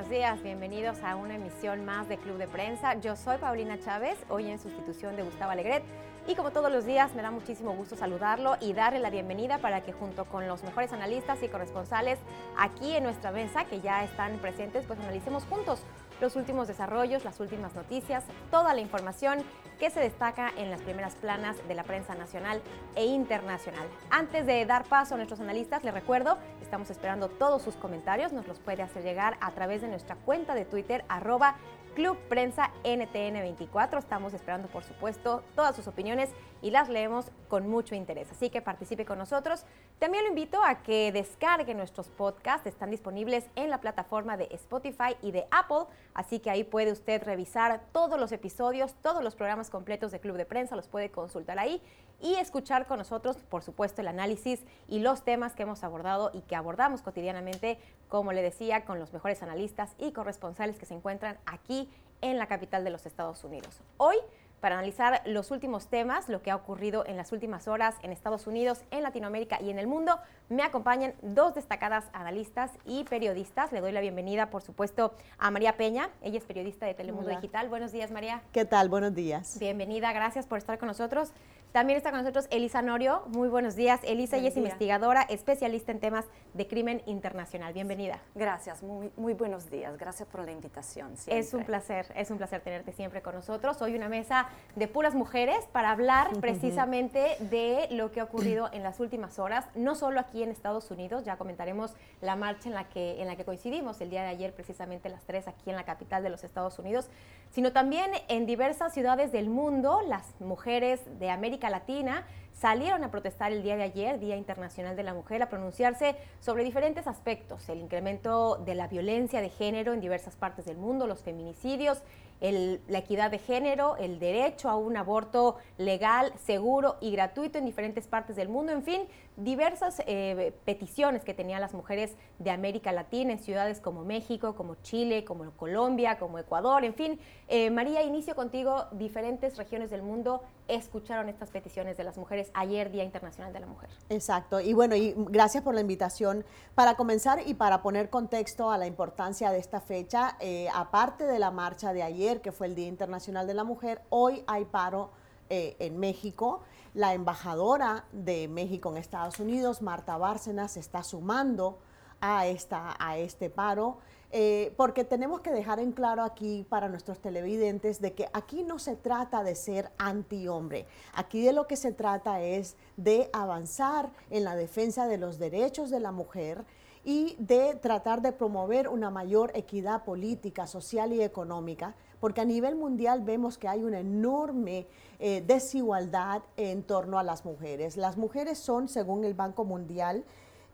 buenos días. Bienvenidos a una emisión más de Club de Prensa. Yo soy Paulina Chávez, hoy en sustitución de Gustavo Alegret. Y como todos los días, me da muchísimo gusto saludarlo y darle la bienvenida para que junto con los mejores analistas y corresponsales aquí en nuestra mesa, que ya están presentes, pues analicemos juntos los últimos desarrollos, las últimas noticias, toda la información que se destaca en las primeras planas de la prensa nacional e internacional. Antes de dar paso a nuestros analistas, les recuerdo, estamos esperando todos sus comentarios, nos los puede hacer llegar a través de nuestra cuenta de Twitter, arroba Club Prensa NTN24. Estamos esperando, por supuesto, todas sus opiniones y las leemos con mucho interés. Así que participe con nosotros. También lo invito a que descargue nuestros podcasts. Están disponibles en la plataforma de Spotify y de Apple. Así que ahí puede usted revisar todos los episodios, todos los programas completos de Club de Prensa. Los puede consultar ahí y escuchar con nosotros, por supuesto, el análisis y los temas que hemos abordado y que abordamos cotidianamente, como le decía, con los mejores analistas y corresponsales que se encuentran aquí en la capital de los Estados Unidos. Hoy para analizar los últimos temas, lo que ha ocurrido en las últimas horas en Estados Unidos, en Latinoamérica y en el mundo. Me acompañan dos destacadas analistas y periodistas. Le doy la bienvenida, por supuesto, a María Peña. Ella es periodista de Telemundo Digital. Buenos días, María. ¿Qué tal? Buenos días. Bienvenida, gracias por estar con nosotros. También está con nosotros Elisa Norio. Muy buenos días. Elisa ella es investigadora, especialista en temas de crimen internacional. Bienvenida. Gracias, muy, muy buenos días. Gracias por la invitación. Es un placer, es un placer tenerte siempre con nosotros. Hoy una mesa de puras mujeres para hablar precisamente de lo que ha ocurrido en las últimas horas, no solo aquí en Estados Unidos, ya comentaremos la marcha en la que, en la que coincidimos el día de ayer, precisamente las tres aquí en la capital de los Estados Unidos, sino también en diversas ciudades del mundo, las mujeres de América Latina salieron a protestar el día de ayer, Día Internacional de la Mujer, a pronunciarse sobre diferentes aspectos, el incremento de la violencia de género en diversas partes del mundo, los feminicidios, la equidad de género, el derecho a un aborto legal, seguro y gratuito en diferentes partes del mundo, en fin, diversas eh, peticiones que tenían las mujeres de América Latina en ciudades como México, como Chile, como Colombia, como Ecuador, en fin. Eh, María, inicio contigo, diferentes regiones del mundo escucharon estas peticiones de las mujeres ayer, Día Internacional de la Mujer. Exacto, y bueno, y gracias por la invitación. Para comenzar y para poner contexto a la importancia de esta fecha, eh, aparte de la marcha de ayer, que fue el Día Internacional de la Mujer, hoy hay paro en México. La embajadora de México en Estados Unidos, Marta Bárcenas, se está sumando a, esta, a este paro, eh, porque tenemos que dejar en claro aquí para nuestros televidentes de que aquí no se trata de ser anti-hombre, aquí de lo que se trata es de avanzar en la defensa de los derechos de la mujer y de tratar de promover una mayor equidad política, social y económica, porque a nivel mundial vemos que hay una enorme eh, desigualdad en torno a las mujeres. Las mujeres son, según el Banco Mundial,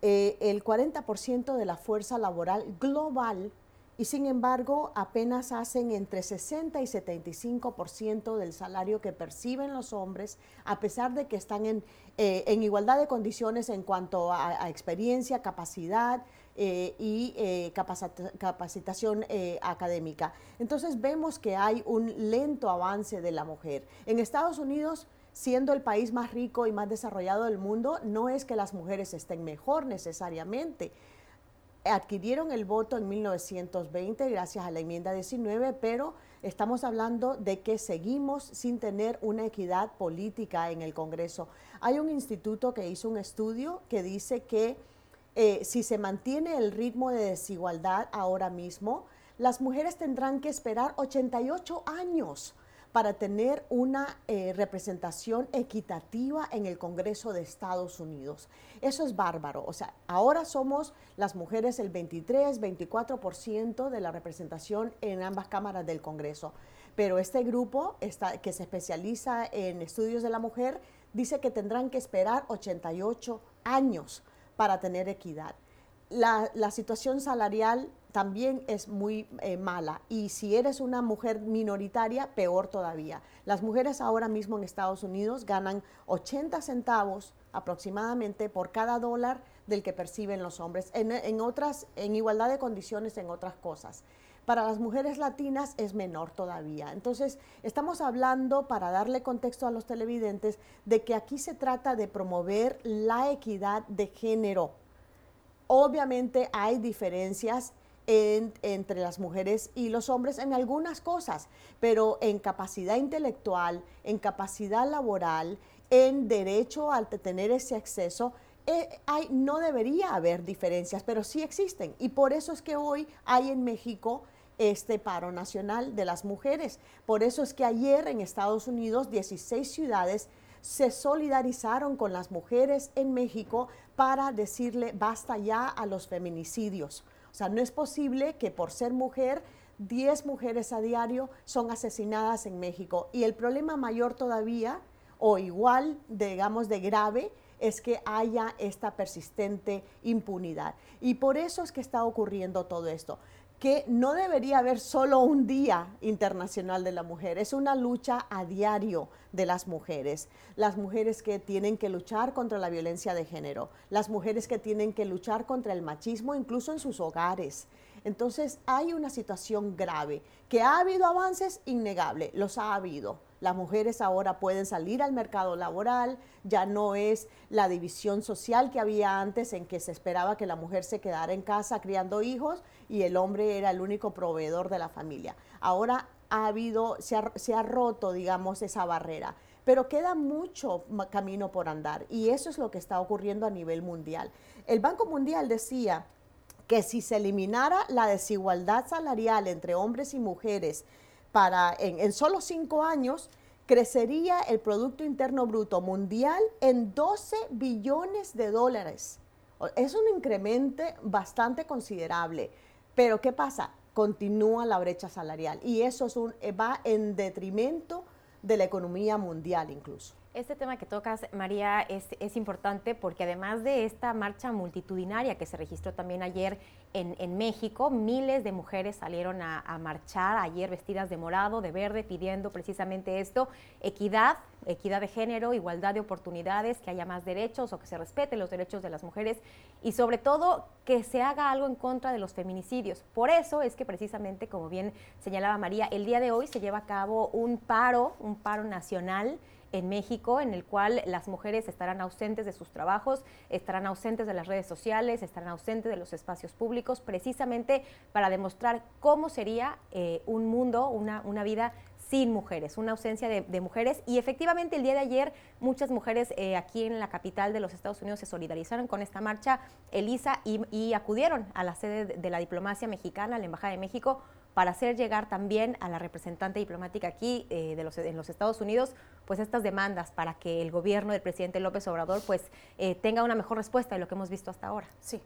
eh, el 40% de la fuerza laboral global y sin embargo apenas hacen entre 60 y 75% del salario que perciben los hombres, a pesar de que están en, eh, igualdad de condiciones en cuanto a experiencia, capacidad, eh, y eh, capacitación académica. Entonces vemos que hay un lento avance de la mujer. En Estados Unidos, siendo el país más rico y más desarrollado del mundo, no es que las mujeres estén mejor necesariamente. Adquirieron el voto en 1920 gracias a la enmienda 19, pero estamos hablando de que seguimos sin tener una equidad política en el Congreso. Hay un instituto que hizo un estudio que dice que eh, si se mantiene el ritmo de desigualdad ahora mismo, las mujeres tendrán que esperar 88 años para tener una eh, representación equitativa en el Congreso de Estados Unidos. Eso es bárbaro. O sea, ahora somos las mujeres el 23, 24% de la representación en ambas cámaras del Congreso. Pero este grupo que se especializa en estudios de la mujer dice que tendrán que esperar 88 años para tener equidad. La, situación salarial también es muy eh, mala y si eres una mujer minoritaria, peor todavía. Las mujeres ahora mismo en Estados Unidos ganan 80 centavos aproximadamente por cada dólar del que perciben los hombres, en, otras, en igualdad de condiciones en otras cosas. Para las mujeres latinas es menor todavía. Entonces, estamos hablando, para darle contexto a los televidentes, de que aquí se trata de promover la equidad de género. Obviamente hay diferencias entre las mujeres y los hombres en algunas cosas, pero en capacidad intelectual, en capacidad laboral, en derecho a tener ese acceso, eh, hay, no debería haber diferencias, pero sí existen. Y por eso es que hoy hay en México este paro nacional de las mujeres. Por eso es que ayer en Estados Unidos 16 ciudades se solidarizaron con las mujeres en México para decirle basta ya a los feminicidios. O sea, no es posible que por ser mujer 10 mujeres a diario son asesinadas en México. Y el problema mayor todavía, o igual, digamos, de grave, es que haya esta persistente impunidad. Y por eso es que está ocurriendo todo esto que no debería haber solo un Día Internacional de la Mujer, es una lucha a diario de las mujeres, las mujeres que tienen que luchar contra la violencia de género, las mujeres que tienen que luchar contra el machismo incluso en sus hogares. Entonces hay una situación grave, que ha habido avances innegable, los ha habido, las mujeres ahora pueden salir al mercado laboral, ya no es la división social que había antes en que se esperaba que la mujer se quedara en casa criando hijos y el hombre era el único proveedor de la familia. Ahora ha habido, se ha, se ha roto, digamos, esa barrera pero queda mucho camino por andar y eso es lo que está ocurriendo a nivel mundial. El Banco Mundial decía que si se eliminara la desigualdad salarial entre hombres y mujeres para en, solo cinco años crecería el Producto Interno Bruto Mundial en 12 billones de dólares. Es un incremento bastante considerable. Pero ¿qué pasa? Continúa la brecha salarial y eso es un, va en detrimento de la economía mundial incluso. Este tema que tocas, María, es, importante porque además de esta marcha multitudinaria que se registró también ayer en, México, miles de mujeres salieron a, marchar ayer vestidas de morado, de verde, pidiendo precisamente esto, equidad, equidad de género, igualdad de oportunidades, que haya más derechos o que se respeten los derechos de las mujeres y sobre todo que se haga algo en contra de los feminicidios. Por eso es que precisamente, como bien señalaba María, el día de hoy se lleva a cabo un paro, un paro nacional en México, en el cual las mujeres estarán ausentes de sus trabajos, estarán ausentes de las redes sociales, estarán ausentes de los espacios públicos, precisamente para demostrar cómo sería eh, un mundo, una, una vida sin mujeres, una ausencia de, mujeres. Y efectivamente el día de ayer muchas mujeres eh, aquí en la capital de los Estados Unidos se solidarizaron con esta marcha, Elisa, y, acudieron a la sede de la diplomacia mexicana, a la Embajada de México, para hacer llegar también a la representante diplomática aquí eh, de los, en los Estados Unidos, pues estas demandas para que el gobierno del presidente López Obrador pues eh, tenga una mejor respuesta de lo que hemos visto hasta ahora. Sí.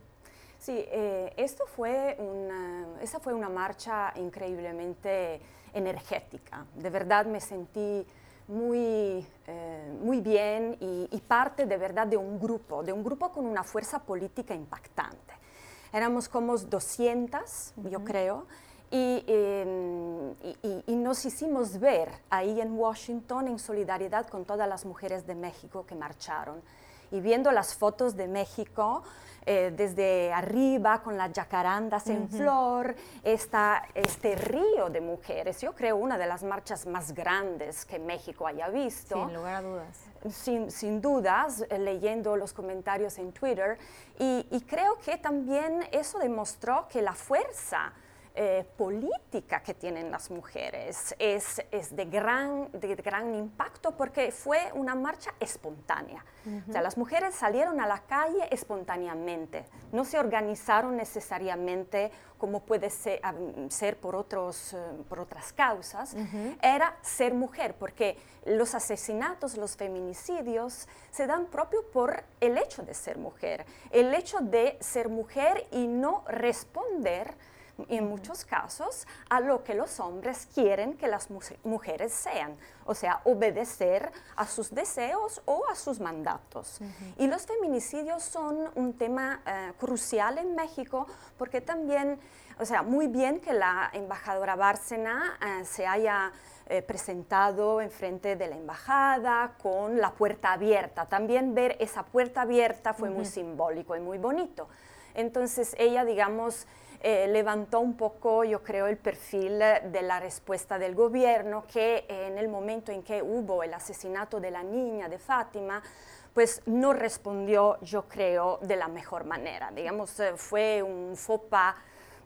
Sí, eh, esto fue una, esa fue una marcha increíblemente energética. De verdad me sentí muy, muy bien y, parte de verdad de un grupo, de un grupo con una fuerza política impactante. Éramos como 200, yo creo, Em, y, nos hicimos ver ahí en Washington en solidaridad con todas las mujeres de México que marcharon. Y viendo las fotos de México eh, desde arriba con las jacarandas en flor, esta, este río de mujeres, yo creo una de las marchas más grandes que México haya visto. Sin lugar a dudas. Sin, sin, dudas, eh, leyendo los comentarios en Twitter. Y, y, creo que también eso demostró que la fuerza eh, política que tienen las mujeres es, es de, gran, de gran impacto porque fue una marcha espontánea. O sea, las mujeres salieron a la calle espontáneamente, no se organizaron necesariamente como puede ser, ser por, otros, eh, por otras causas, era ser mujer, porque los asesinatos, los feminicidios se dan propio por el hecho de ser mujer, el hecho de ser mujer y no responder en muchos casos a lo que los hombres quieren que las mujeres sean, o sea, obedecer a sus deseos o a sus mandatos. Y los feminicidios son un tema eh, crucial en México porque también, o sea, muy bien que la embajadora Bárcena eh, se haya eh, presentado en frente de la embajada con la puerta abierta. También ver esa puerta abierta fue muy simbólico y muy bonito. Entonces ella, digamos, eh, levantó un poco, yo creo, el perfil de la respuesta del gobierno que en el momento en que hubo el asesinato de la niña de Fátima, pues no respondió, yo creo, de la mejor manera. Digamos, eh, fue un fopa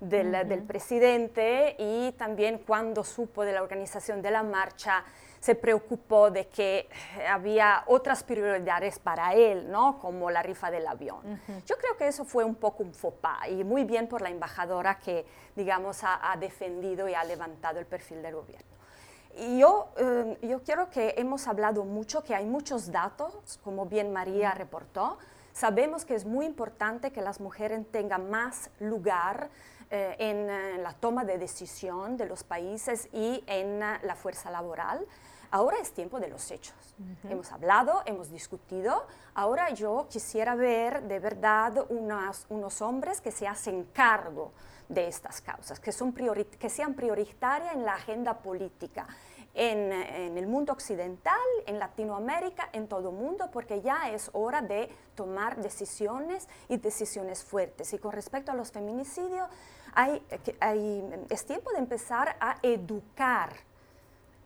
del, presidente y también cuando supo de la organización de la marcha se preocupó de que eh, había otras prioridades para él, ¿no? como la rifa del avión. Yo creo que eso fue un poco un faux pas y muy bien por la embajadora que, digamos, ha, defendido y ha levantado el perfil del gobierno. Y yo, eh, yo quiero que hemos hablado mucho, que hay muchos datos, como bien María reportó. Sabemos que es muy importante que las mujeres tengan más lugar eh, en la toma de decisión de los países y en la fuerza laboral. Ahora es tiempo de los hechos. Hemos hablado, hemos discutido. Ahora yo quisiera ver de verdad unos hombres que se hacen cargo de estas causas, que, son que sean prioritarias en la agenda política. En, en, el mundo occidental, en Latinoamérica, en todo el mundo, porque ya es hora de tomar decisiones y decisiones fuertes. Y con respecto a los feminicidios, hay, hay, es tiempo de empezar a educar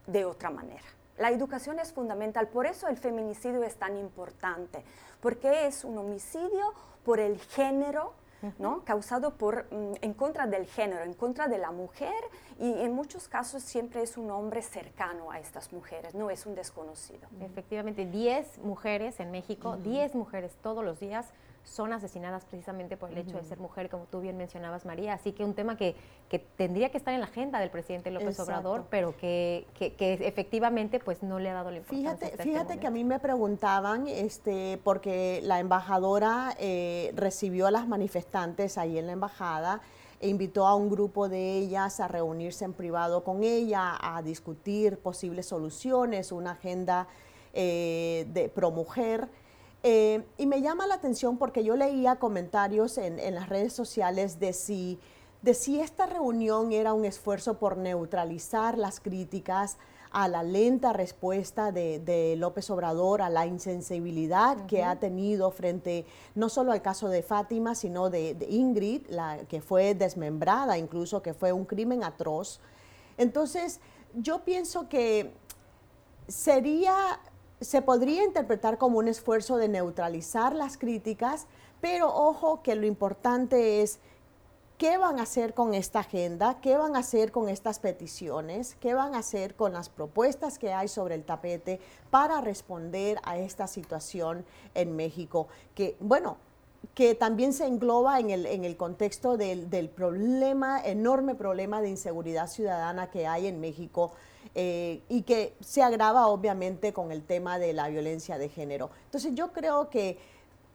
de otra manera. La educación es fundamental, por eso el feminicidio es tan importante, porque es un homicidio por el género, ¿no? causado por, mm, en contra del género, en contra de la mujer y en muchos casos siempre es un hombre cercano a estas mujeres, no es un desconocido. Efectivamente, 10 mujeres en México, 10 mujeres todos los días son asesinadas precisamente por el hecho de ser mujer, como tú bien mencionabas, María. Así que un tema que, que tendría que estar en la agenda del presidente López Obrador, pero que, que, efectivamente pues no le ha dado la importancia. Fíjate, este fíjate que a mí me preguntaban, este, porque la embajadora eh, recibió a las manifestantes ahí en la embajada e invitó a un grupo de ellas a reunirse en privado con ella, a discutir posibles soluciones, una agenda eh, de pro mujer. Eh, y me llama la atención porque yo leía comentarios en, las redes sociales de si, de si esta reunión era un esfuerzo por neutralizar las críticas a la lenta respuesta de, López Obrador, a la insensibilidad que ha tenido frente no solo al caso de Fátima, sino de, de, Ingrid, la que fue desmembrada, incluso que fue un crimen atroz. Entonces, yo pienso que sería se podría interpretar como un esfuerzo de neutralizar las críticas, pero ojo que lo importante es qué van a hacer con esta agenda, qué van a hacer con estas peticiones, qué van a hacer con las propuestas que hay sobre el tapete para responder a esta situación en México, que bueno, que también se engloba en el, en el contexto del, del problema, enorme problema de inseguridad ciudadana que hay en México eh, y que se agrava obviamente con el tema de la violencia de género. Entonces yo creo que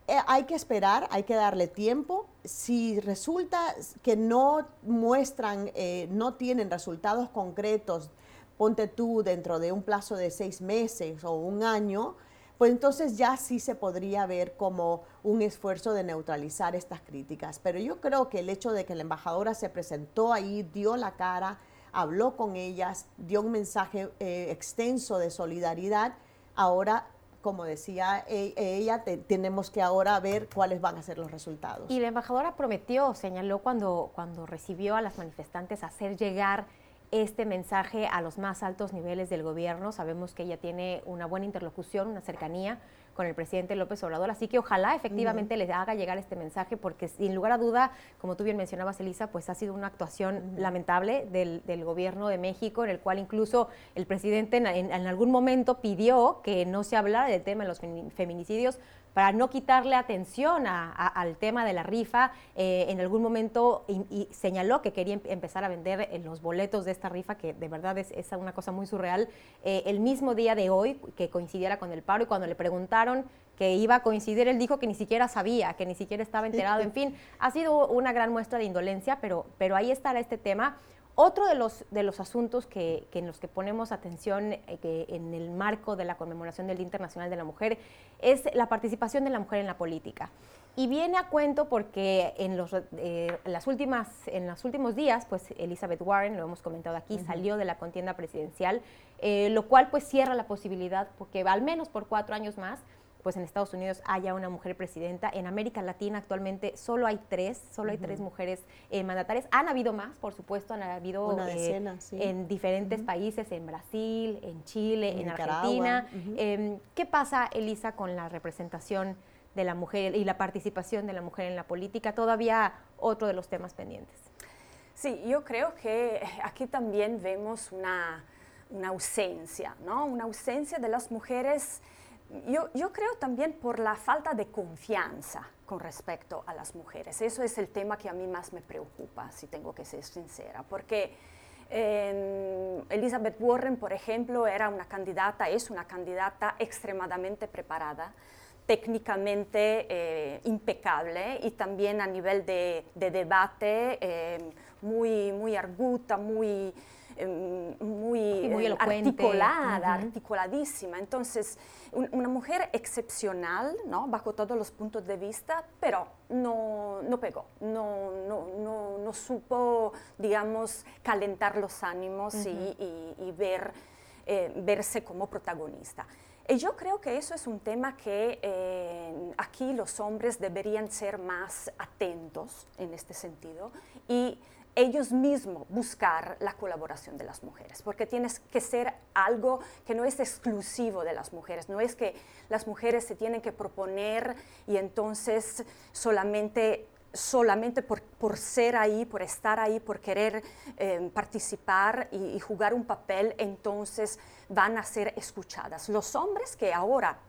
eh, hay que esperar, hay que darle tiempo. Si resulta que no muestran, eh, no tienen resultados concretos, ponte tú dentro de un plazo de seis meses o un año, pues entonces ya sí se podría ver como un esfuerzo de neutralizar estas críticas. Pero yo creo que el hecho de que la embajadora se presentó ahí, dio la cara, habló con ellas, dio un mensaje eh, extenso de solidaridad. Ahora, como decía e, ella, tenemos que ahora ver cuáles van a ser los resultados. Y la embajadora prometió, señaló cuando, cuando recibió a las manifestantes hacer llegar este mensaje a los más altos niveles del gobierno. Sabemos que ella tiene una buena interlocución, una cercanía con el presidente López Obrador. Así que ojalá efectivamente les haga llegar este mensaje, porque sin lugar a duda, como tú bien mencionabas, Elisa, pues ha sido una actuación lamentable del, gobierno de México, en el cual incluso el presidente en, algún momento pidió que no se hablara del tema de los feminicidios para no quitarle atención al tema de la rifa. Eh, en algún momento y, señaló que quería em, empezar a vender eh, los boletos de esta rifa, que de verdad es, una cosa muy surreal, eh, el mismo día de hoy que coincidiera con el paro y cuando le preguntaron que iba a coincidir, él dijo que ni siquiera sabía, que ni siquiera estaba enterado, en fin, ha sido una gran muestra de indolencia, pero, pero ahí estará este tema. Otro de los, de los asuntos que, en los que ponemos atención eh, en el marco de la conmemoración del Día Internacional de la Mujer es la participación de la mujer en la política. Y viene a cuento porque en los, eh, las últimas, en los últimos días, pues Elizabeth Warren, lo hemos comentado aquí, salió de la contienda presidencial, eh, lo cual pues cierra la posibilidad, porque al menos por cuatro años más, pues en Estados Unidos haya una mujer presidenta. En América Latina actualmente solo hay tres, solo hay tres mujeres eh, mandatarias. Han habido más, por supuesto, han habido eh, en diferentes países, en Brasil, en Chile, en, Argentina. Em, ¿Qué pasa, Elisa, con la representación de la mujer y la participación de la mujer en la política? Todavía otro de los temas pendientes. Sí, yo creo que aquí también vemos una, una ausencia, ¿no? Una ausencia de las mujeres, yo, yo, creo también por la falta de confianza con respecto a las mujeres. Eso es el tema que a mí más me preocupa, si tengo que ser sincera, porque eh, Elizabeth Warren, por ejemplo, era una candidata, es una candidata extremadamente preparada, técnicamente eh, impecable y también a nivel de, de debate eh, muy, muy arguta, muy Em, muy, muy eh, articulada, articuladísima. Entonces, una mujer excepcional, ¿no? bajo todos los puntos de vista, pero no, no pegó, no, no, no, supo, digamos, calentar los ánimos y, ver, eh, verse como protagonista. Y yo creo que eso es un tema que eh, aquí los hombres deberían ser más atentos en este sentido y ellos mismos buscar la colaboración de las mujeres, porque tienes que ser algo que no es exclusivo de las mujeres, no es que las mujeres se tienen que proponer y entonces solamente solamente por, por ser ahí, por estar ahí, por querer eh, participar y, y, jugar un papel, entonces van a ser escuchadas. Los hombres que ahora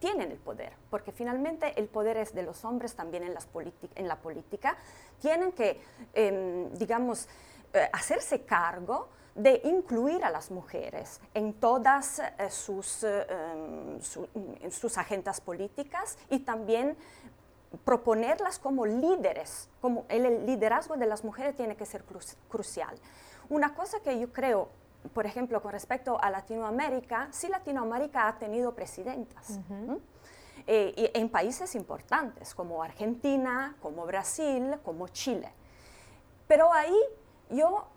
tienen el poder, porque finalmente el poder es de los hombres también en, las en la política, tienen que, em, digamos, eh, hacerse cargo de incluir a las mujeres en todas eh, sus, eh, em, sus agendas políticas y también proponerlas como líderes, como el liderazgo de las mujeres tiene que ser crucial. Una cosa que yo creo por ejemplo, con respecto a Latinoamérica, sí Latinoamérica ha tenido presidentas. Eh, en países importantes como Argentina, como Brasil, como Chile. Pero ahí yo,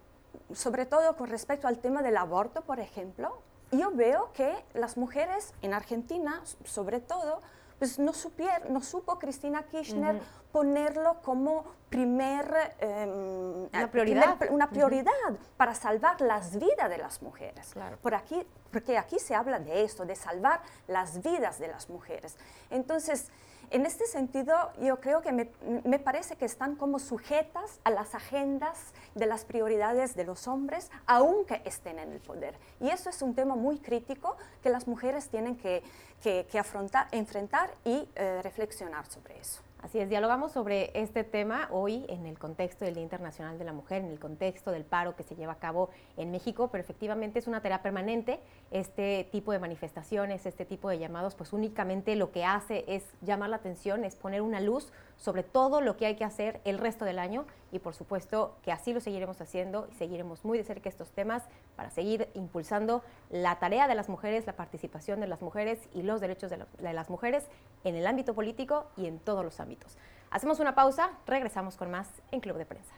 sobre todo con respecto al tema del aborto, por ejemplo, yo veo que las mujeres en Argentina, sobre todo, pues no, supier, no supo Cristina Kirchner ponerlo como primer, em, una prioridad, una prioridad para salvar las vidas de las mujeres. Por aquí, porque aquí se habla de esto, de salvar las vidas de las mujeres. Entonces, en este sentido, yo creo que me, parece que están como sujetas a las agendas de las prioridades de los hombres, aunque estén en el poder. Y eso es un tema muy crítico que las mujeres tienen que, que, que afrontar, enfrentar y eh, reflexionar sobre eso. Así es, dialogamos sobre este tema hoy en el contexto del Día Internacional de la Mujer, en el contexto del paro que se lleva a cabo en México, pero efectivamente es una tarea permanente. Este tipo de manifestaciones, este tipo de llamados, pues únicamente lo que hace es llamar la atención, es poner una luz sobre todo lo que hay que hacer el resto del año y por supuesto que así lo seguiremos haciendo y seguiremos muy de cerca estos temas para seguir impulsando la tarea de las mujeres, la participación de las mujeres y los derechos de, las mujeres en el ámbito político y en todos los ámbitos. Hacemos una pausa, regresamos con más en Club de Prensa.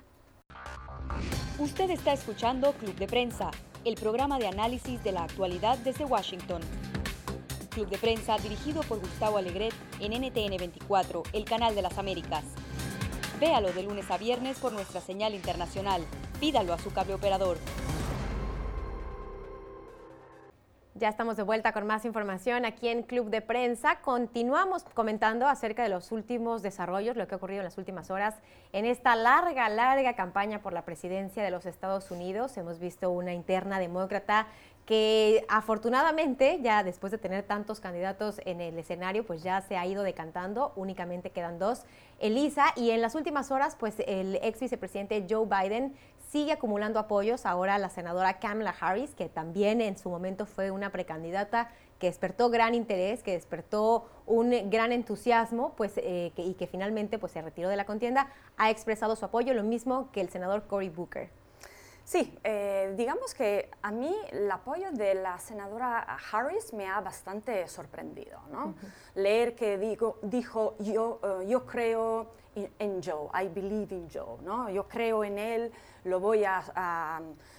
Usted está escuchando Club de Prensa, el programa de análisis de la actualidad desde Washington. Club de Prensa dirigido por Gustavo Alegret en NTN 24, el canal de las Américas. Véalo de lunes a viernes por nuestra señal internacional. Pídalo a su cable operador. Ya estamos de vuelta con más información aquí en Club de Prensa. Continuamos comentando acerca de los últimos desarrollos, lo que ha ocurrido en las últimas horas en esta larga, larga campaña por la presidencia de los Estados Unidos. Hemos visto una interna demócrata que afortunadamente ya después de tener tantos candidatos en el escenario, pues ya se ha ido decantando, únicamente quedan dos, Elisa, y en las últimas horas, pues el ex vicepresidente Joe Biden sigue acumulando apoyos, ahora la senadora Kamala Harris, que también en su momento fue una precandidata que despertó gran interés, que despertó un gran entusiasmo, pues eh, y que finalmente pues se retiró de la contienda, ha expresado su apoyo, lo mismo que el senador Cory Booker. Sí, eh, digamos que a mí el apoyo de la senadora Harris me ha bastante sorprendido, ¿no? Leer que digo, dijo, yo, eh, yo creo en Joe, I believe in Joe, ¿no? Yo creo en él, lo voy a,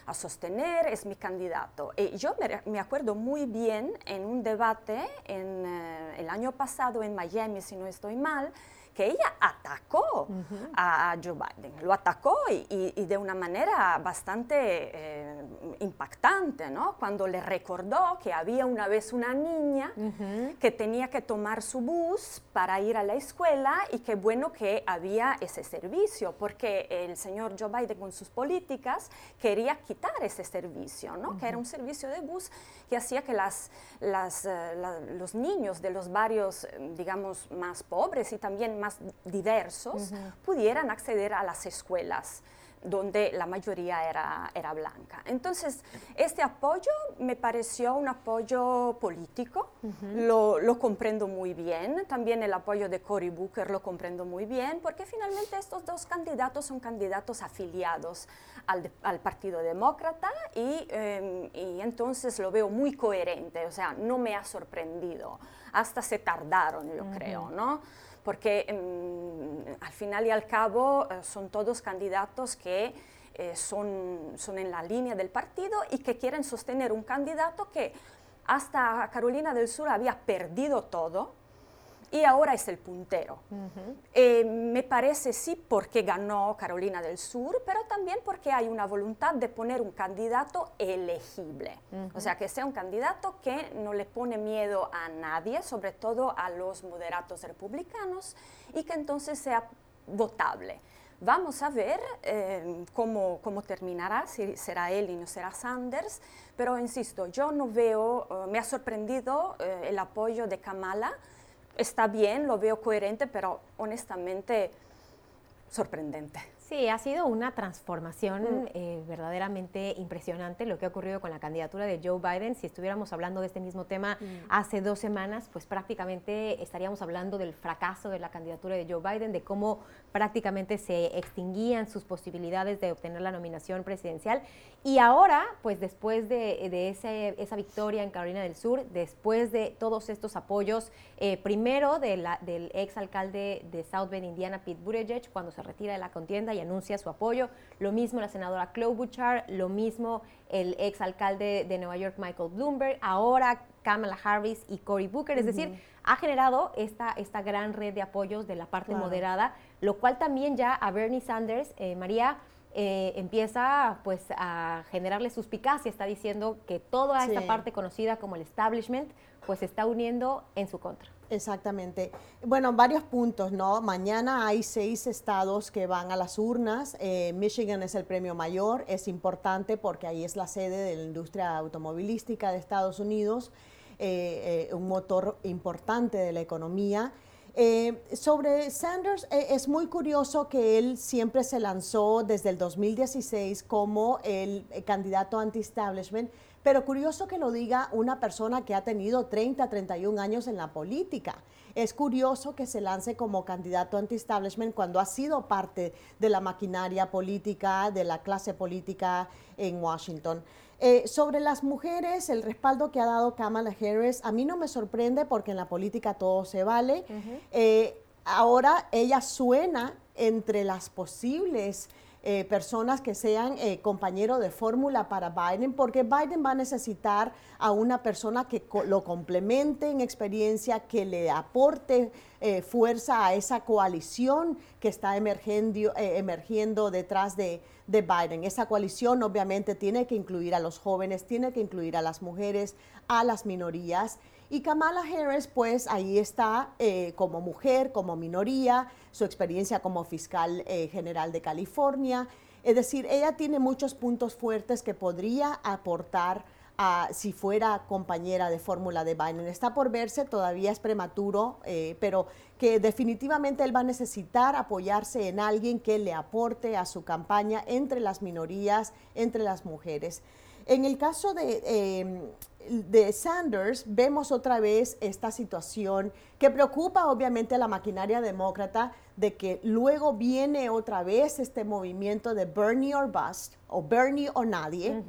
a, sostener, es mi candidato. Y yo me, acuerdo muy bien en un debate en, eh, el año pasado en Miami, si no estoy mal, que ella atacó a Joe Biden, lo atacó y, de una manera bastante eh, impactante, ¿no? Cuando le recordó que había una vez una niña que tenía que tomar su bus para ir a la escuela y qué bueno que había ese servicio, porque el señor Joe Biden con sus políticas quería quitar ese servicio, ¿no? Que era un servicio de bus que hacía que las, eh, los niños de los barrios, digamos, más pobres y también más diversos pudieran acceder a las escuelas donde la mayoría era, era blanca. Entonces, este apoyo me pareció un apoyo político, lo, lo, comprendo muy bien, también el apoyo de Cory Booker lo comprendo muy bien, porque finalmente estos dos candidatos son candidatos afiliados al, al Partido Demócrata y, em, y entonces lo veo muy coherente, o sea, no me ha sorprendido, hasta se tardaron, yo creo, ¿no? Porque em, al final y al cabo eh, son todos candidatos que eh, son, son en la línea del partido y que quieren sostener un candidato que hasta Carolina del Sur había perdido todo, y ahora es el puntero. Eh, me parece sí porque ganó Carolina del Sur, pero también porque hay una voluntad de poner un candidato elegible. O sea, que sea un candidato que no le pone miedo a nadie, sobre todo a los moderatos republicanos, y que entonces sea votable. Vamos a ver eh, cómo, cómo, terminará, si será él y no será Sanders, pero insisto, yo no veo, eh, me ha sorprendido el apoyo de Kamala, está bien, lo veo coherente, pero honestamente sorprendente. Sí, ha sido una transformación mm. eh, verdaderamente impresionante lo que ha ocurrido con la candidatura de Joe Biden. Si estuviéramos hablando de este mismo tema mm. hace dos semanas, pues prácticamente estaríamos hablando del fracaso de la candidatura de Joe Biden, de cómo prácticamente se extinguían sus posibilidades de obtener la nominación presidencial. Y ahora, pues después de, esa victoria en Carolina del Sur, después de todos estos apoyos, eh, primero del ex alcalde de South Bend, Indiana, Pete Buttigieg, cuando se retira de la contienda, y anuncia su apoyo. Lo mismo la senadora Chloe Bouchard, lo mismo el ex alcalde de Nueva York, Michael Bloomberg, ahora Kamala Harris y Cory Booker. Es decir, ha generado esta, esta gran red de apoyos de la parte moderada, lo cual también ya a Bernie Sanders, eh, María, eh, empieza pues a generarle suspicacia, está diciendo que toda esta parte conocida como el establishment pues se está uniendo en su contra. Exactamente. Bueno, varios puntos, ¿no? Mañana hay seis estados que van a las urnas. Eh, Michigan es el premio mayor, es importante porque ahí es la sede de la industria automovilística de Estados Unidos, eh, eh, un motor importante de la economía. sobre Sanders, es muy curioso que él siempre se lanzó desde el 2016 como el candidato anti-establishment pero curioso que lo diga una persona que ha tenido 30, 31 años en la política. Es curioso que se lance como candidato anti-establishment cuando ha sido parte de la maquinaria política, de la clase política en Washington. Eh, sobre las mujeres, el respaldo que ha dado Kamala Harris, a mí no me sorprende porque en la política todo se vale. Eh, ahora ella suena entre las posibles eh, personas que sean eh, compañeros de fórmula para Biden, porque Biden va a necesitar a una persona que lo complemente en experiencia, que le aporte eh, fuerza a esa coalición que está emergiendo, emergiendo detrás de, de Biden. Esa coalición obviamente tiene que incluir a los jóvenes, tiene que incluir a las mujeres, a las minorías. Y Kamala Harris, pues ahí está eh, como mujer, como minoría, su experiencia como fiscal eh, general de California. Es decir, ella tiene muchos puntos fuertes que podría aportar a, si fuera compañera de fórmula de Biden. Está por verse, todavía es prematuro, eh, pero que definitivamente él va a necesitar apoyarse en alguien que le aporte a su campaña entre las minorías, entre las mujeres. En el caso de, de Sanders, vemos otra vez esta situación que preocupa obviamente a la maquinaria demócrata de que luego viene otra vez este movimiento de Bernie or Bust o Bernie o nadie.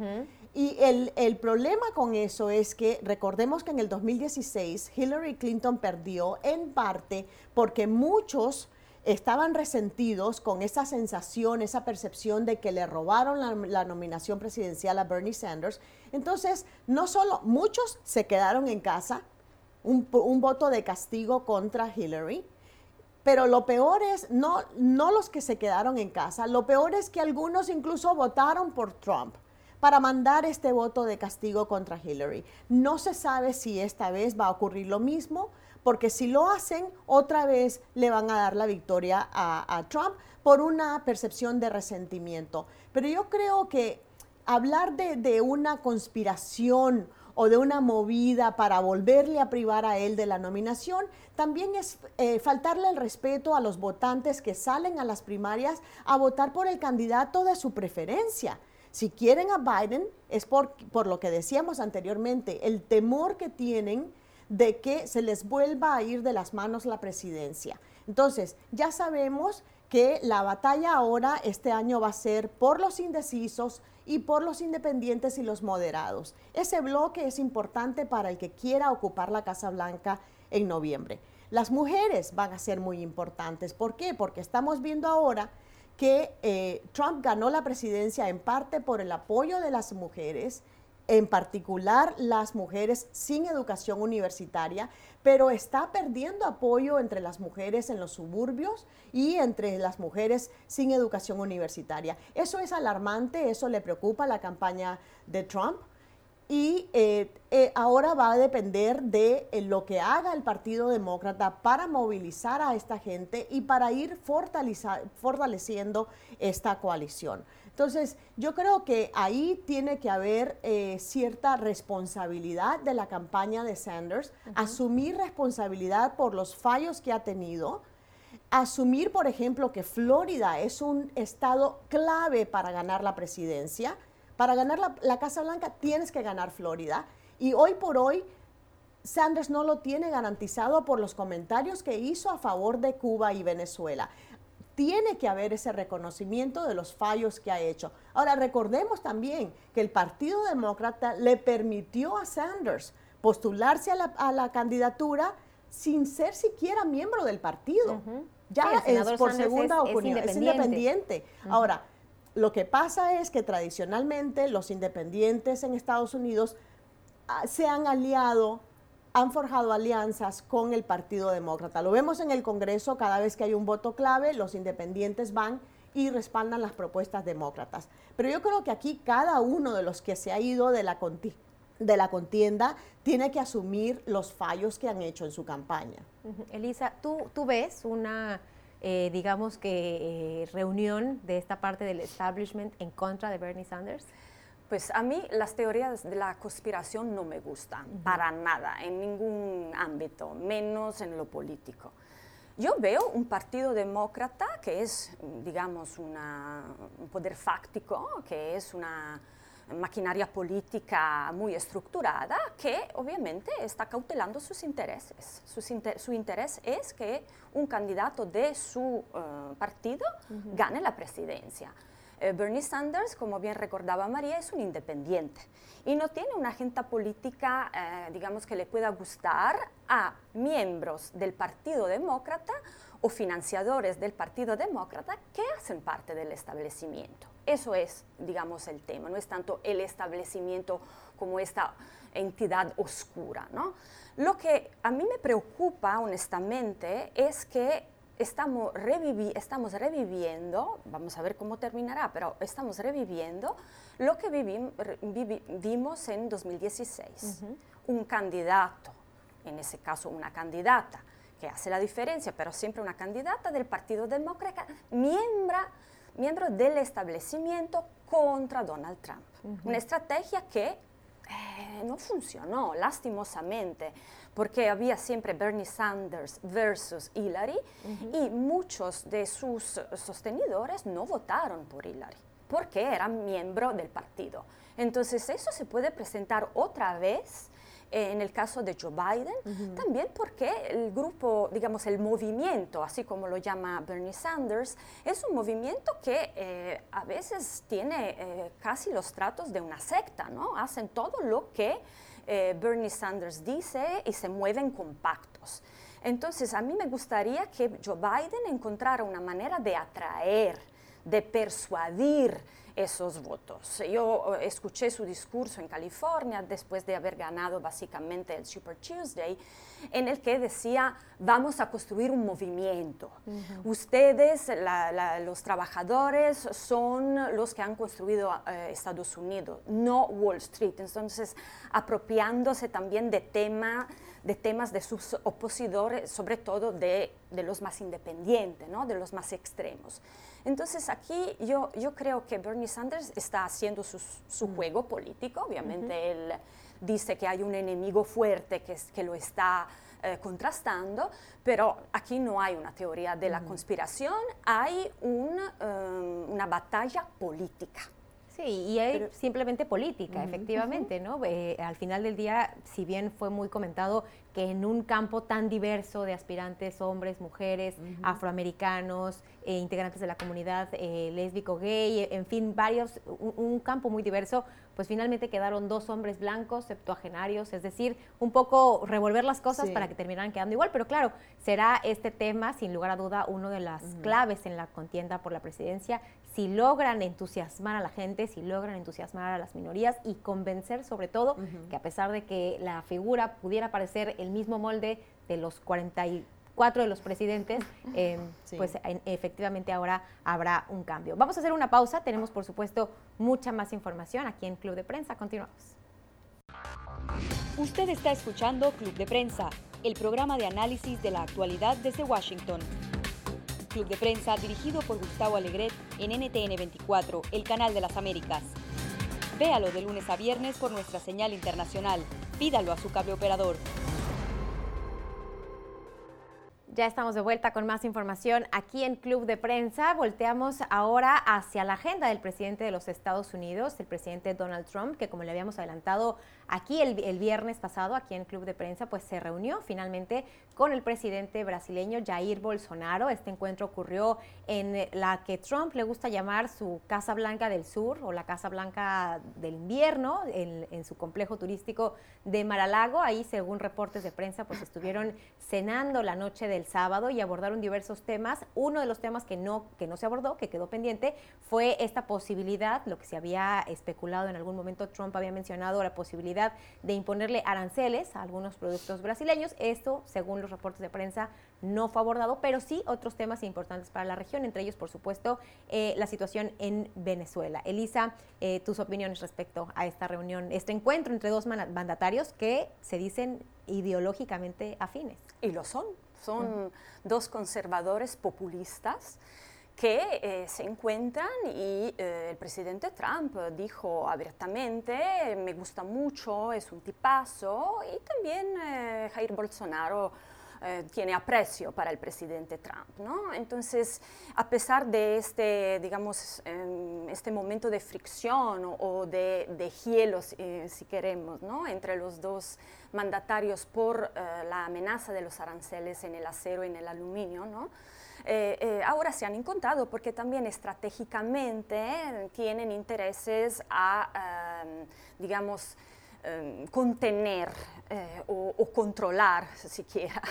Y el, el, problema con eso es que recordemos que en el 2016 Hillary Clinton perdió en parte porque muchos estaban resentidos con esa sensación, esa percepción de que le robaron la, nominación presidencial a Bernie Sanders. Entonces, no solo muchos se quedaron en casa, un, voto de castigo contra Hillary, pero lo peor es, no, no los que se quedaron en casa, lo peor es que algunos incluso votaron por Trump para mandar este voto de castigo contra Hillary. No se sabe si esta vez va a ocurrir lo mismo, porque si lo hacen, otra vez le van a dar la victoria a, Trump por una percepción de resentimiento. Pero yo creo que hablar de una conspiración o de una movida para volverle a privar a él de la nominación, también es eh, faltarle el respeto a los votantes que salen a las primarias a votar por el candidato de su preferencia. Si quieren a Biden es por, por lo que decíamos anteriormente, el temor que tienen de que se les vuelva a ir de las manos la presidencia. Entonces, ya sabemos que la batalla ahora este año va a ser por los indecisos y por los independientes y los moderados. Ese bloque es importante para el que quiera ocupar la Casa Blanca en noviembre. Las mujeres van a ser muy importantes. ¿Por qué? Porque estamos viendo ahora que eh, Trump ganó la presidencia en parte por el apoyo de las mujeres en particular las mujeres sin educación universitaria, pero está perdiendo apoyo entre las mujeres en los suburbios y entre las mujeres sin educación universitaria. Eso es alarmante, eso le preocupa a la campaña de Trump y eh, eh, ahora va a depender de eh, lo que haga el Partido Demócrata para movilizar a esta gente y para ir fortaleciendo esta coalición. Entonces, yo creo que ahí tiene que haber eh, cierta responsabilidad de la campaña de Sanders, asumir responsabilidad por los fallos que ha tenido, asumir, por ejemplo, que Florida es un estado clave para ganar la presidencia. Para ganar la, la Casa Blanca tienes que ganar Florida. Y hoy por hoy, Sanders no lo tiene garantizado por los comentarios que hizo a favor de Cuba y Venezuela tiene que haber ese reconocimiento de los fallos que ha hecho. Ahora, recordemos también que el Partido Demócrata le permitió a Sanders postularse a la, candidatura sin ser siquiera miembro del partido. Ya es por segunda opinión, es independiente. Ahora, lo que pasa es que tradicionalmente los independientes en Estados Unidos ah, se han aliado han forjado alianzas con el Partido Demócrata. Lo vemos en el Congreso, cada vez que hay un voto clave, los independientes van y respaldan las propuestas demócratas. Pero yo creo que aquí cada uno de los que se ha ido de la, de la contienda tiene que asumir los fallos que han hecho en su campaña. Elisa, ¿tú, tú ves una, eh, digamos que, eh, reunión de esta parte del establishment en contra de Bernie Sanders? Pues a mí las teorías de la conspiración no me gustan, para nada, en ningún ámbito, menos en lo político. Yo veo un partido demócrata que es, digamos, un poder fáctico, que es una maquinaria política muy estructurada, que obviamente está cautelando sus intereses. Su, interés es que un candidato de su eh, partido gane la presidencia. Eh, Bernie Sanders, como bien recordaba María, es un independiente y no tiene una agenda política, eh, digamos, que le pueda gustar a miembros del Partido Demócrata o financiadores del Partido Demócrata que hacen parte del establecimiento. Eso es, digamos, el tema, no es tanto el establecimiento como esta entidad oscura. ¿no? Lo que a mí me preocupa, honestamente, es que estamos, estamos reviviendo, vamos a ver cómo terminará, pero estamos reviviendo lo que vivimos en 2016. Un candidato, en ese caso una candidata, que hace la diferencia, pero siempre una candidata del Partido Demócrata, miembro, miembro del establecimiento contra Donald Trump. Una estrategia que eh, no funcionó, lastimosamente porque había siempre Bernie Sanders versus Hillary y muchos de sus sostenidores no votaron por Hillary porque era miembro del partido. Entonces eso se puede presentar otra vez eh, en el caso de Joe Biden, también porque el grupo, digamos, el movimiento, así como lo llama Bernie Sanders, es un movimiento que eh, a veces tiene eh, casi los tratos de una secta, ¿no? Hacen todo lo que eh, Bernie Sanders dice y se mueven compactos. Entonces, a mí me gustaría que Joe Biden encontrara una manera de atraer, de persuadir esos votos. Yo eh, escuché su discurso en California después de haber ganado básicamente el Super Tuesday, en el que decía, vamos a construir un movimiento. Ustedes, los trabajadores, son los que han construido eh, Estados Unidos, no Wall Street. Entonces, apropiándose también de tema de temas de sus opositores, sobre todo de, de los más independientes, ¿no? de los más extremos. Entonces aquí yo, yo creo que Bernie Sanders está haciendo su, su mm. juego político, obviamente él dice que hay un enemigo fuerte que, que lo está eh, contrastando, pero aquí no hay una teoría de la conspiración, hay un, eh, una batalla política. Sí, y es simplemente política, efectivamente, ¿no? Eh, al final del día, si bien fue muy comentado que en un campo tan diverso de aspirantes, hombres, mujeres, afroamericanos, eh, integrantes de la comunidad eh, lésbico, gay, en fin, varios, un, campo muy diverso, pues finalmente quedaron dos hombres blancos, septuagenarios, es decir, un poco revolver las cosas para que terminaran quedando igual, pero claro, será este tema, sin lugar a duda, uno de las claves en la contienda por la presidencia, si logran entusiasmar a la gente, si logran entusiasmar a las minorías y convencer sobre todo que a pesar de que la figura pudiera parecer el mismo molde de los 44 de los presidentes, em, pues efectivamente ahora habrá un cambio. Vamos a hacer una pausa, tenemos por supuesto mucha más información aquí en Club de Prensa, continuamos. Usted está escuchando Club de Prensa, el programa de análisis de la actualidad desde Washington. Club de Prensa dirigido por Gustavo Alegret en NTN 24, el canal de las Américas. Véalo de lunes a viernes por nuestra señal internacional. Pídalo a su cable operador. Ya estamos de vuelta con más información aquí en Club de Prensa. Volteamos ahora hacia la agenda del presidente de los Estados Unidos, el presidente Donald Trump, que como le habíamos adelantado aquí el, viernes pasado, aquí en Club de Prensa, pues se reunió finalmente con el presidente brasileño Jair Bolsonaro. Este encuentro ocurrió en la que Trump le gusta llamar su Casa Blanca del Sur o la Casa Blanca del Invierno, en, su complejo turístico de Maralago. Ahí, según reportes de prensa, pues estuvieron cenando la noche del sábado y abordaron diversos temas. Uno de los temas que no, que no se abordó, que quedó pendiente, fue esta posibilidad, lo que se había especulado en algún momento, Trump había mencionado la posibilidad de imponerle aranceles a algunos productos brasileños. Esto, según los reportes de prensa, no fue abordado, pero sí otros temas importantes para la región, entre ellos, por supuesto, eh, la situación en Venezuela. Elisa, eh, tus opiniones respecto a esta reunión, este encuentro entre dos mandatarios que se dicen ideológicamente afines. Y lo son, son dos conservadores populistas que eh, se encuentran y eh, el presidente Trump dijo abiertamente, me gusta mucho, es un tipazo, y también eh, Jair Bolsonaro tiene aprecio para el presidente Trump. ¿no? Entonces, a pesar de este, digamos, em, este momento de fricción o, de, de, hielo, si queremos, ¿no? entre los dos mandatarios por eh, la amenaza de los aranceles en el acero y en el aluminio, ¿no? Eh, eh, ahora se han encontrado porque también estratégicamente tienen intereses a, em, digamos, em, contener o, controlar, siquiera,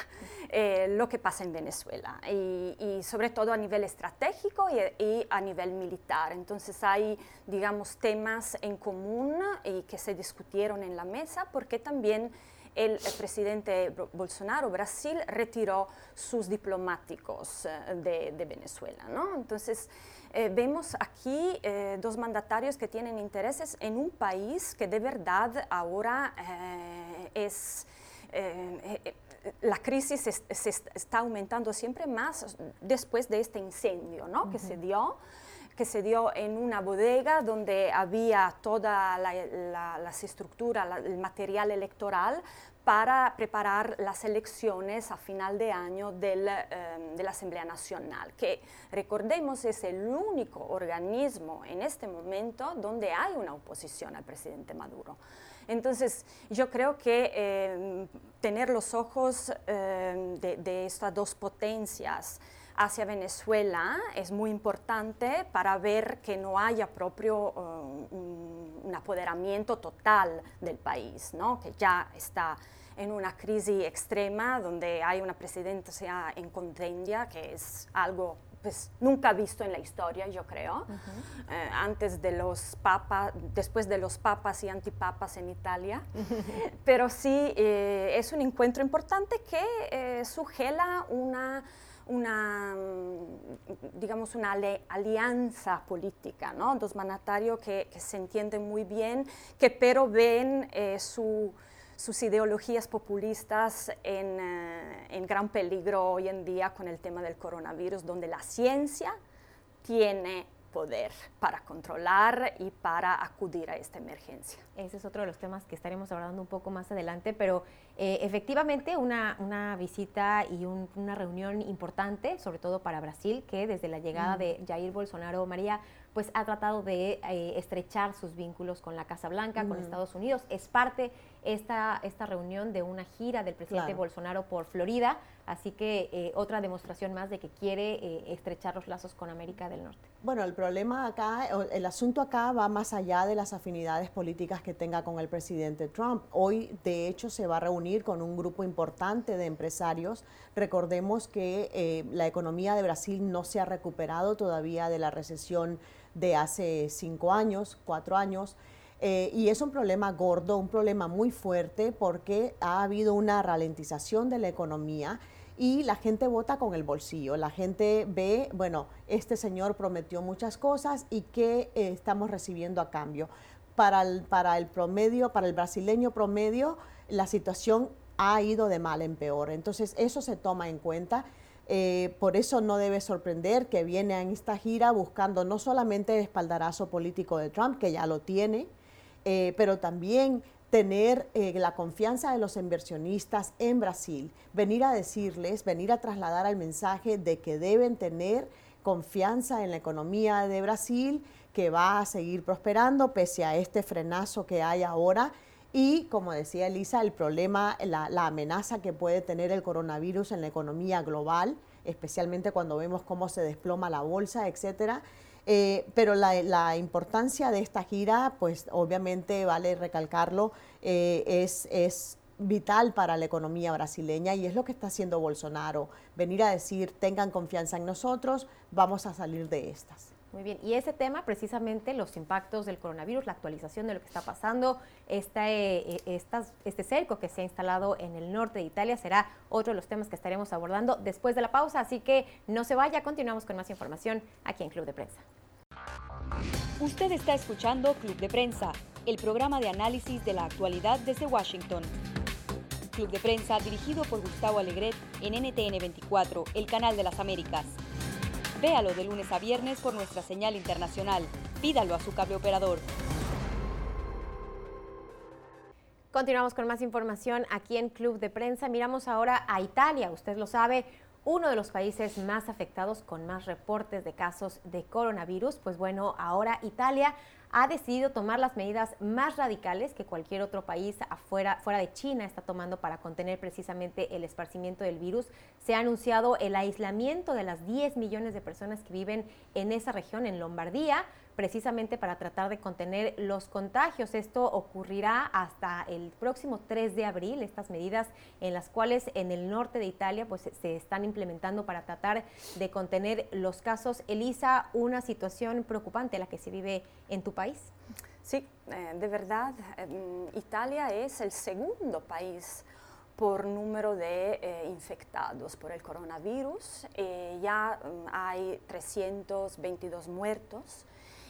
lo que pasa en Venezuela, y, sobre todo a nivel estratégico y, y, a nivel militar. Entonces hay, digamos, temas en común y que se discutieron en la mesa porque también el, presidente Bolsonaro, Brasil, retiró sus diplomáticos eh, de, Venezuela. ¿no? Entonces, eh, vemos aquí eh, dos mandatarios que tienen intereses en un país que de verdad ahora es la crisis se, está aumentando siempre más después de este incendio ¿no? que se dio que se dio en una bodega donde había toda la, las estructuras, el material electoral para preparar las elecciones a final de año del, em, de la Asamblea Nacional, que recordemos es el único organismo en este momento donde hay una oposición al presidente Maduro. Entonces, yo creo que em, tener los ojos em, de, de estas dos potencias, hacia Venezuela es muy importante para ver que no haya propio eh, un, apoderamiento total del país, ¿no? que ya está en una crisis extrema donde hay una presidencia en contendia, que es algo pues, nunca visto en la historia, yo creo, eh, antes de los papas, después de los papas y antipapas en Italia. Pero sí eh, es un encuentro importante que eh, sugela una una, mm, digamos, una alianza política, ¿no? Dos mandatarios que, se entienden muy bien, que pero ven su, sus ideologías populistas eh, en, gran peligro hoy en día con el tema del coronavirus, donde la ciencia tiene poder para controlar y para acudir a esta emergencia. Ese es otro de los temas que estaremos hablando un poco más adelante, pero eh, efectivamente una, una, visita y una reunión importante, sobre todo para Brasil, que desde la llegada de Jair Bolsonaro, María, pues ha tratado de eh, estrechar sus vínculos con la Casa Blanca, con Estados Unidos. Es parte esta, esta reunión de una gira del presidente Bolsonaro por Florida, así que eh, otra demostración más de que quiere eh, estrechar los lazos con América del Norte. Bueno, el problema acá, el asunto acá va más allá de las afinidades políticas que tenga con el presidente Trump. Hoy, de hecho, se va a reunir con un grupo importante de empresarios. Recordemos que la economía de Brasil no se ha recuperado todavía de la recesión de hace cinco años, cuatro años. Eh, y es un problema gordo, un problema muy fuerte porque ha habido una ralentización de la economía y la gente vota con el bolsillo. La gente ve, bueno, este señor prometió muchas cosas y qué eh, estamos recibiendo a cambio. Para el, para el promedio, para el brasileño promedio, la situación ha ido de mal en peor. Entonces, eso se toma en cuenta eh, por eso no debe sorprender que viene en esta gira buscando no solamente el espaldarazo político de Trump, que ya lo tiene, eh, pero también tener eh, la confianza de los inversionistas en Brasil, venir a decirles, venir a trasladar el mensaje de que deben tener confianza en la economía de Brasil, que va a seguir prosperando pese a este frenazo que hay ahora y, como decía Elisa, el problema, la, amenaza que puede tener el coronavirus en la economía global, especialmente cuando vemos cómo se desploma la bolsa, etcétera. Eh, pero la, importancia de esta gira, pues obviamente vale recalcarlo, eh, es, vital para la economía brasileña y es lo que está haciendo Bolsonaro, venir a decir, tengan confianza en nosotros, vamos a salir de estas. Muy bien, y ese tema, precisamente los impactos del coronavirus, la actualización de lo que está pasando, esta, eh, eh, este cerco que se ha instalado en el norte de Italia será otro de los temas que estaremos abordando después de la pausa, así que no se vaya, continuamos con más información aquí en Club de Prensa. Usted está escuchando Club de Prensa, el programa de análisis de la actualidad desde Washington. Club de Prensa dirigido por Gustavo Alegret en NTN 24, el canal de las Américas. Véalo de lunes a viernes por nuestra señal internacional. Pídalo a su cable operador. Continuamos con más información aquí en Club de Prensa. Miramos ahora a Italia. Usted lo sabe, uno de los países más afectados con más reportes de casos de coronavirus. Pues bueno, ahora Italia ha decidido tomar las medidas más radicales que cualquier otro país afuera, fuera de China está tomando para contener precisamente el esparcimiento del virus. Se ha anunciado el aislamiento de las 10 millones de personas que viven en esa región, en Lombardía, precisamente para tratar de contener los contagios. Esto ocurrirá hasta el próximo 3 de abril, estas medidas en las cuales en el norte de Italia pues, se están implementando para tratar de contener los casos. Elisa, una situación preocupante la que se vive en tu país. Sí, eh, de verdad, em, Italia es el segundo país por número de eh, infectados por el coronavirus. Eh, ya mm, hay 322 muertos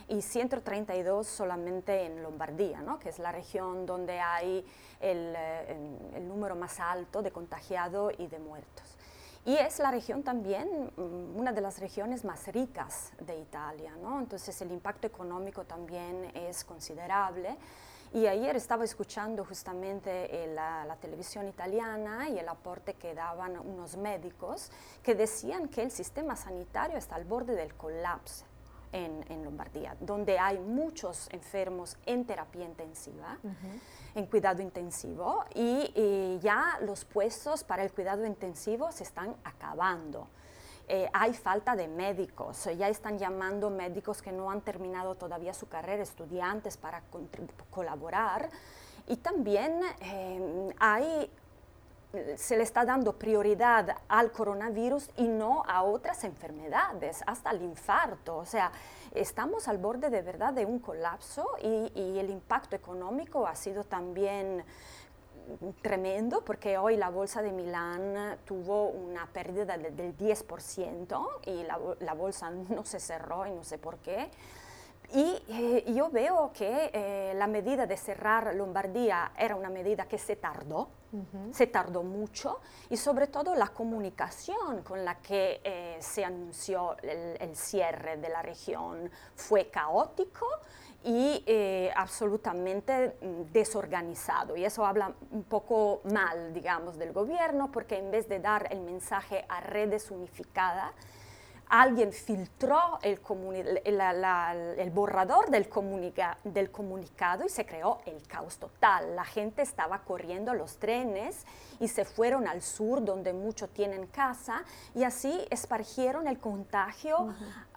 y 132 solamente en Lombardía, ¿no? que es la región donde hay el, eh, el número más alto de contagiados y de muertos. Y es la región también, mm, una de las regiones más ricas de Italia, ¿no? entonces el impacto económico también es considerable. Y ayer estaba escuchando justamente la, la, televisión italiana y el aporte que daban unos médicos que decían que el sistema sanitario está al borde del colapso en, Lombardía, donde hay muchos enfermos en terapia intensiva, en cuidado intensivo, y, ya los puestos para el cuidado intensivo se están acabando. Eh, hay falta de médicos, ya están llamando médicos que no han terminado todavía su carrera, estudiantes para colaborar. Y también eh, hay se le está dando prioridad al coronavirus y no a otras enfermedades, hasta el infarto. O sea, estamos al borde de verdad de un colapso y, el impacto económico ha sido también tremendo porque hoy la bolsa de Milán tuvo una pérdida del 10% y la, la, bolsa no se cerró y no sé por qué. Y eh, yo veo que eh, la medida de cerrar Lombardía era una medida que se tardó, se tardó mucho y sobre todo la comunicación con la que eh, se anunció el, cierre de la región fue caótico y eh, absolutamente mm, desorganizado. Y eso habla un poco mal, digamos, del gobierno, porque en vez de dar el mensaje a redes unificadas, alguien filtró el, el borrador del, del, comunicado y se creó el caos total. La gente estaba corriendo los trenes y se fueron al sur donde muchos tienen casa y así espargieron el contagio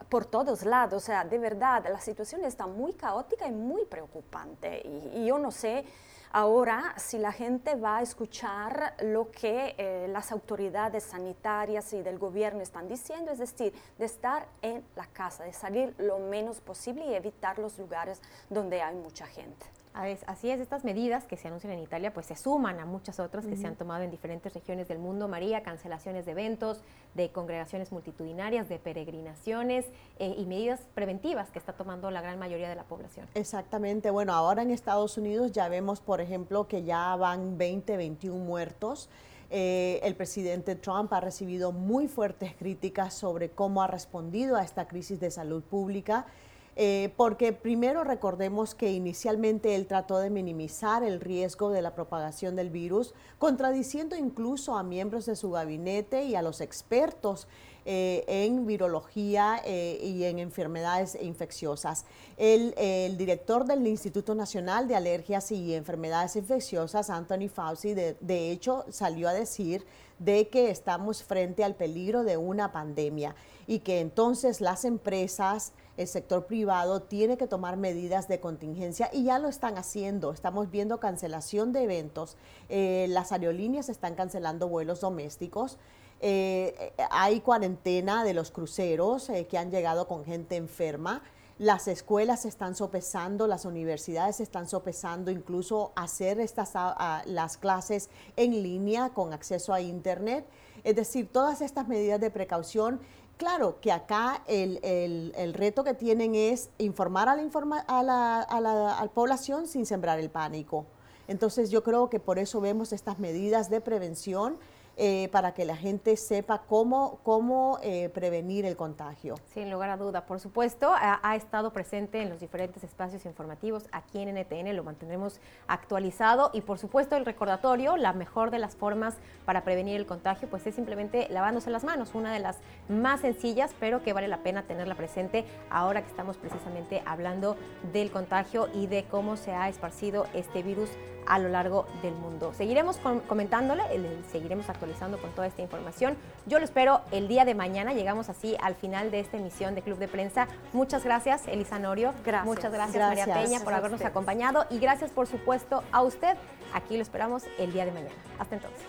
por todos lados. O sea, de verdad, la situación está muy caótica y muy preocupante. y, y yo no sé Ahora, si la gente va a escuchar lo que eh, las autoridades sanitarias y del gobierno están diciendo, es decir, de estar en la casa, de salir lo menos posible y evitar los lugares donde hay mucha gente. Así es, estas medidas que se anuncian en Italia pues se suman a muchas otras que se han tomado en diferentes regiones del mundo, María, cancelaciones de eventos, de congregaciones multitudinarias, de peregrinaciones eh, y medidas preventivas que está tomando la gran mayoría de la población. Exactamente, bueno, ahora en Estados Unidos ya vemos, por ejemplo, que ya van 20, 21 muertos. Eh, el presidente Trump ha recibido muy fuertes críticas sobre cómo ha respondido a esta crisis de salud pública. Eh, porque primero recordemos que inicialmente él trató de minimizar el riesgo de la propagación del virus, contradiciendo incluso a miembros de su gabinete y a los expertos eh, en virología eh, y en enfermedades infecciosas. El, director del Instituto Nacional de Alergias y Enfermedades Infecciosas, Anthony Fauci, de hecho salió a decir de que estamos frente al peligro de una pandemia y que entonces las empresas, el sector privado tiene que tomar medidas de contingencia y ya lo están haciendo. Estamos viendo cancelación de eventos, eh, las aerolíneas están cancelando vuelos domésticos. Eh, hay cuarentena de los cruceros eh, que han llegado con gente enferma. Las escuelas están sopesando, las universidades están sopesando incluso hacer estas, las clases en línea con acceso a Internet. Es decir, todas estas medidas de precaución Claro que acá el, el, reto que tienen es informar a la, informa, a, la, a, la, a la población sin sembrar el pánico. Entonces yo creo que por eso vemos estas medidas de prevención eh, para que la gente sepa cómo, cómo eh, prevenir el contagio. Sin lugar a duda, por supuesto, ha, estado presente en los diferentes espacios informativos aquí en NTN, lo mantendremos actualizado y por supuesto el recordatorio, la mejor de las formas para prevenir el contagio, pues es simplemente lavándose las manos, una de las más sencillas, pero que vale la pena tenerla presente ahora que estamos precisamente hablando del contagio y de cómo se ha esparcido este virus a lo largo del mundo. Seguiremos comentándole, seguiremos actualizando con toda esta información. Yo lo espero el día de mañana. Llegamos así al final de esta emisión de Club de Prensa. Muchas gracias, Elisa Norio. Gracias. Muchas gracias, María Peña, por habernos acompañado. Y gracias, por supuesto, a usted. Aquí lo esperamos el día de mañana. Hasta entonces.